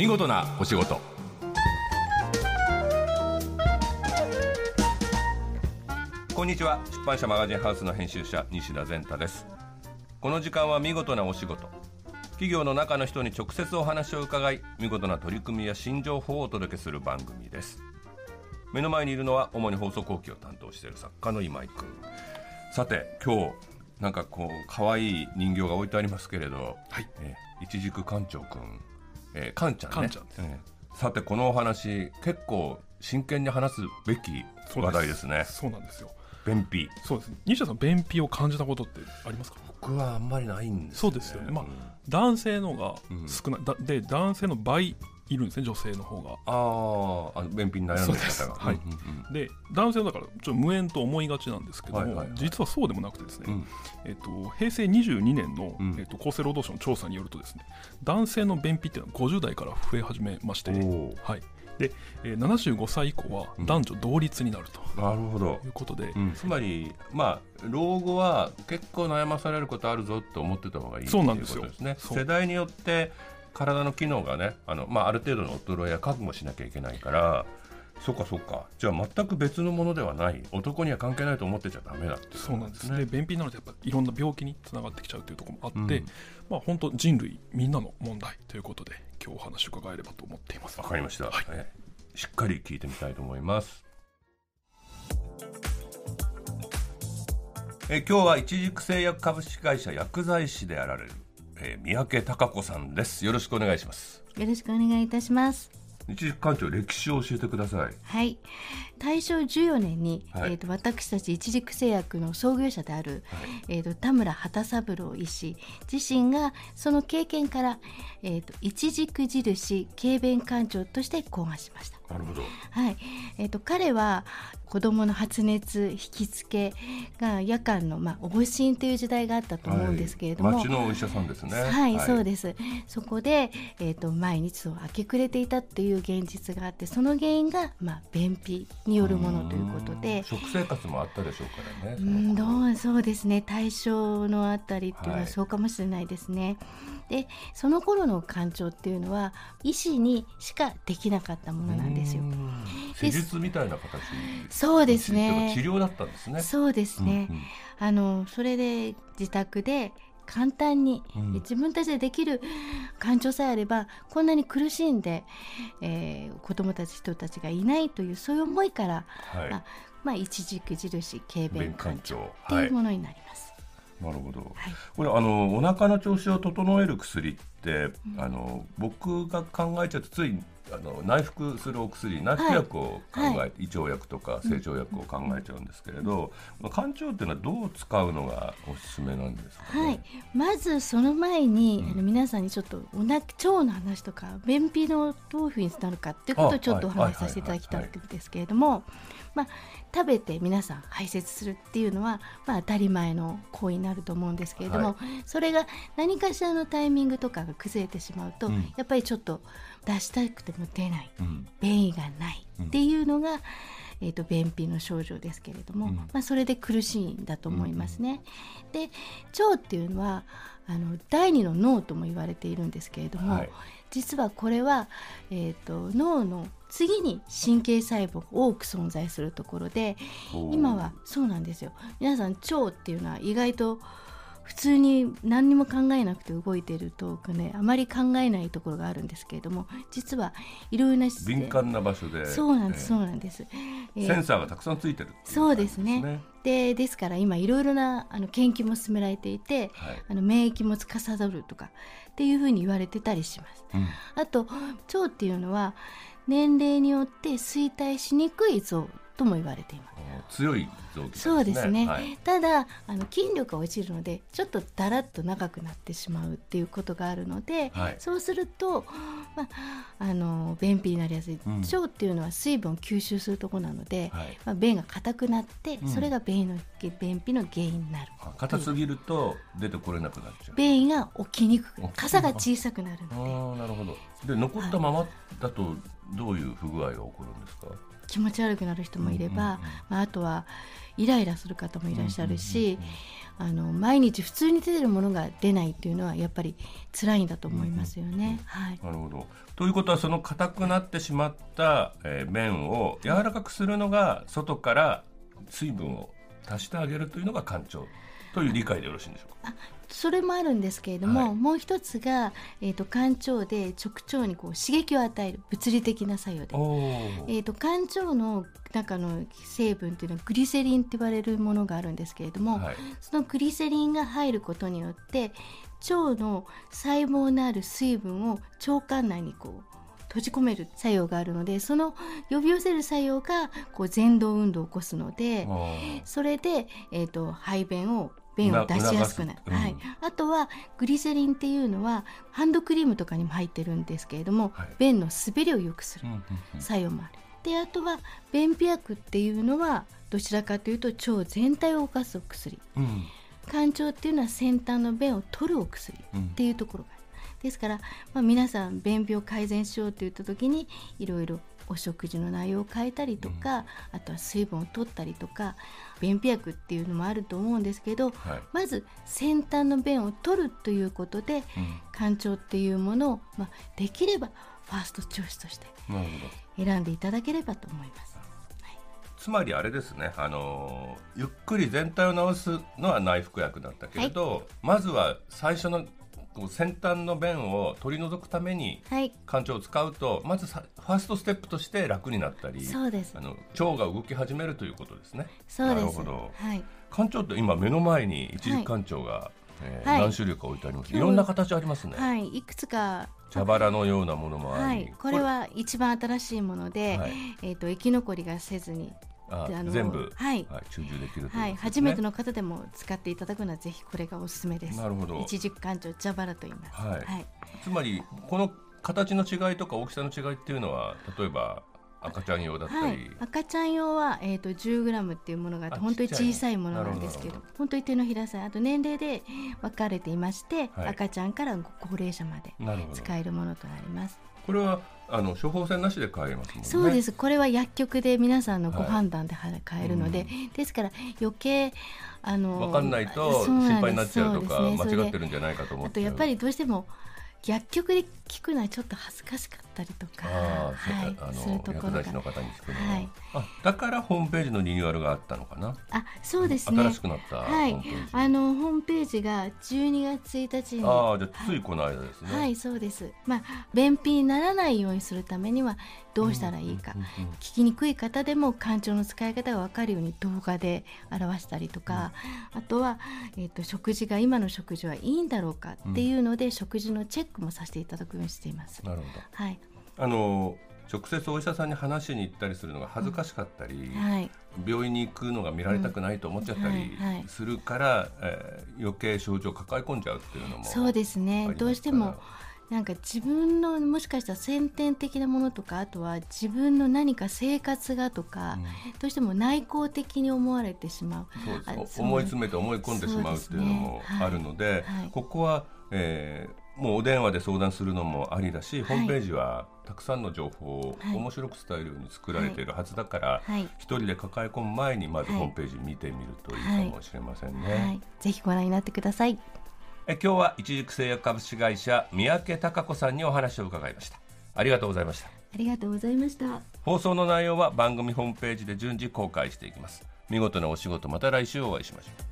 見事なお仕事。こんにちは。出版社マガジンハウスの編集者西田善太です。この時間は見事なお仕事。企業の中の人に直接お話を伺い見事な取り組みや新情報をお届けする番組です。目の前にいるのは主に放送後期を担当している作家の今井君。さて今日なんかこう可愛い人形が置いてありますけれど、はい。えー、一軸館長くん、えー、カンちゃんね。カンちゃんです。えーさてこのお話結構真剣に話すべき話題ですね。そうなんですよ。便秘。そうです。西田さん便秘を感じたことってありますか？僕はあんまりないんですそうですよね。まあうん。男性のがうん。少ない、だで男性の倍いるんですね女性の方が。あーあの便秘に悩んでる方が。はい。うんうんで男性だからちょっと無縁と思いがちなんですけども、実はそうでもなくてですね、うん。えっと、平成22年の、うん。えっと、厚生労働省の調査によるとですね男性の便秘っていうのは50代から増え始めまして、はい。でえー75歳以降はうん。男女同率になると。なるほど。いうことで、うん。つまり、まあ、老後は結構悩まされることあるぞと思ってた方がいいそうなんですよ。ね世代によって体の機能がねあの、まあ、ある程度の衰えや覚悟しなきゃいけないからそうかそうか。じゃあ全く別のものではない。男には関係ないと思ってちゃダメだっていそうなんですね。で便秘になるとやっぱいろんな病気につながってきちゃうというところもあって、うん。まあ本当人類みんなの問題ということで今日お話を伺えればと思っています。わかりました、はい。えしっかり聞いてみたいと思います。え今日は一軸製薬株式会社薬剤師であられる、えー三宅孝子さんですよろしくお願いしますよろしくお願いいたします。一軸館長歴史を教えてくださいはい。大正14年に、はいえっ、と私たち一軸製薬の創業者である、えっ、と田村畑三郎医師自身がその経験からえっ、と一軸印軽便館長として考案しました。なるほどはい。えっ、と彼は子供の発熱引きつけが夜間のまあおぼしんという時代があったと思うんですけれども、はい、町のお医者さんですねはい、そうです。そこで、えー、と毎日明け暮れていたっていう現実があってその原因が、まあ、便秘によるものということで。食生活もあったでしょうからね。うんどうそうですね。大正のあたりっていうのははい。そうかもしれないですね。でその頃の館長っていうのは医師にしかできなかったものなんですよ。う。ん。施術みたいな形そうですね。治療だったんですね。そうですね、うんうん。あのそれで自宅で簡単に、うん。自分たちでできる感情さえあればこんなに苦しんで、えー子どもたち人たちがいないというそういう思いから、はい。あまあ、一軸印軽便感情長っていうものになります。なるほど、はい。これあのお腹の調子を整える薬って、あの僕が考えちゃうとついあの内服するお薬内服薬を考えて、はい。胃腸薬とか成長薬を考えちゃうんですけれど、肝腸っていうのはどう使うのがおすすめなんですか、ね、はい、まずその前に、あの皆さんにちょっとおな腸の話とか便秘のどういうふうになるかっていうことをちょっとお話しさせていただきたいんですけれども、まあ、食べて皆さん排泄するっていうのは、まあ、当たり前の行為になると思うんですけれども、はそれが何かしらのタイミングとかが崩れてしまうと、うん。やっぱりちょっと出したくても出ないうん。便意がないっていうのが、えー、と便秘の症状ですけれども、うん。まあ、それで苦しいんだと思いますね。で腸っていうのはあの第二の脳とも言われているんですけれども、はい。実はこれは、えー、と脳の次に神経細胞が多く存在するところで今はそうなんですよ。皆さん腸っていうのは意外と普通に何にも考えなくて動いているとかねあまり考えないところがあるんですけれども実はいろいろな敏感な場所でそうなんです、えそうなんです。えーーセンサーがたくさんついてるっていそうですね。でですから今いろいろなあの研究も進められていて、はいあの免疫も司るとかっていうふうに言われてたりします。うんあと腸っていうのは年齢によって衰退しにくい臓とも言われています。強い臓器なんそうですね、はい。ただあの筋力が落ちるのでちょっとだらっと長くなってしまうっていうことがあるので、はい。そうすると、まあ、あの便秘になりやすい、うん。腸っていうのは水分を吸収するところなので、はい。まあ、便が硬くなって、うん。それが便の便秘の原因になる。あ硬すぎると出てこれなくなっちゃう。便意が起きにくく傘が小さくなるあのーなるほど。で残ったままだとどういう不具合が起こるんですか？気持ち悪くなる人もいれば、まあ、あとはイライラする方もいらっしゃるし、あの毎日普通に出てるものが出ないっていうのはやっぱり辛いんだと思いますよね。はい、なるほど。ということはその硬くなってしまった、えー麺を柔らかくするのが外から水分を足してあげるというのが干潮という理解でよろしいんでしょうか？それもあるんですけれども、はい。もう一つが、えー、と肝腸で直腸にこう刺激を与える物理的な作用で、おえー、と肝腸の中の成分っていうのはグリセリンって言われるものがあるんですけれども、はい。そのグリセリンが入ることによって腸の細胞のある水分を腸管内にこう閉じ込める作用があるのでその呼び寄せる作用がこう前動運動を起こすのでそれで、えー、と排便を便を出しやすくなる、うん。はい、あとはグリセリンっていうのはハンドクリームとかにも入ってるんですけれども、はい。便の滑りを良くするうんうんうん。作用もある。であとは便秘薬っていうのはどちらかというと腸全体を動かすお薬。うん。肝腸っていうのは先端の便を取るお薬っていうところがある、ですから、まあ、皆さん便秘を改善しようといった時にいろいろお食事の内容を変えたりとか、あとは水分を取ったりとか便秘薬っていうのもあると思うんですけど、はい。まず先端の便を取るということで、肝腸っていうものを、まあ、できればファーストチョイスとして選んでいただければと思います。つまりあれですね、あのーゆっくり全体を治すのは内服薬だったけれど、まずは最初のこう先端の便を取り除くためにはい、肝腸を使うとまずさファーストステップとして楽になったりそうです。あの腸が動き始めるということですね。そうです。なるほど。はい、肝腸って今目の前に一軸肝腸が、えーはい。何種類か置いてあります、いろんな形ありますね、はい、いくつか茶バラのようなものもあり、はい、これは一番新しいもので、はい。えっ、と生き残りがせずに、全部、はい。注入できるね、はい、初めての方でも使っていただくのはぜひこれがおすすめです。なるほど。一軸館長蛇腹と言います。はい。はい、つまりこの形の違いとか大きさの違いっていうのは例えば赤ちゃん用だったり、はい、赤ちゃん用は、えー、と10グラムっていうものがあってあ本当に小さいものなんですけど本当に手のひらさんあと年齢で分かれていまして、はい。赤ちゃんからご高齢者まで使えるものとなります。これはあの処方箋なしで買えますもんね。そうです。これは薬局で皆さんのご判断では買えるので、うん。ですから余計あの分かんないと心配になっちゃうとかそうね。間違ってるんじゃないかと思っちゃう。あとやっぱりどうしても薬局で聞くのはちょっと恥ずかしかったりとか、あーはいあのところが。薬剤師の方に聞くのは、はい。あだからホームページのリニューアルがあったのかな。あそうですね。新しくなったホはいあのホームページが12月1日に。ああじゃあついこの間ですね、はいそうです。まあ便秘にならないようにするためにはどうしたらいいか、うんうん聞きにくい方でも肝腸の使い方が分かるように動画で表したりとか、あとは、えー、と食事が今の食事はいいんだろうかっていうので、食事のチェックもさせていただくようにしています。なるほはい、どあの直接お医者さんに話しに行ったりするのが恥ずかしかったり、はい、病院に行くのが見られたくないと思っちゃったりうんはいはいするから、えー余計症状を抱え込んじゃうっていうのもそうですね。どうしてもなんか自分のもしかしたら先天的なものとかあとは自分の何か生活がとか、どうしても内向的に思われてしまう。思い詰めて思い込んでしまうっていうのもあるのではい。ここは、えーもうお電話で相談するのもありだし、いホームページはたくさんの情報をはい面白く伝えるように作られているはずだから、はい一人で抱え込む前にまずはいホームページ見てみるといいかもしれませんね。はい、ぜひご覧になってください。え今日は一軸製薬株式会社三宅孝子さんにお話を伺いました。ありがとうございました。ありがとうございました。放送の内容は番組ホームページで順次公開していきます見事なお仕事また来週お会いしましょう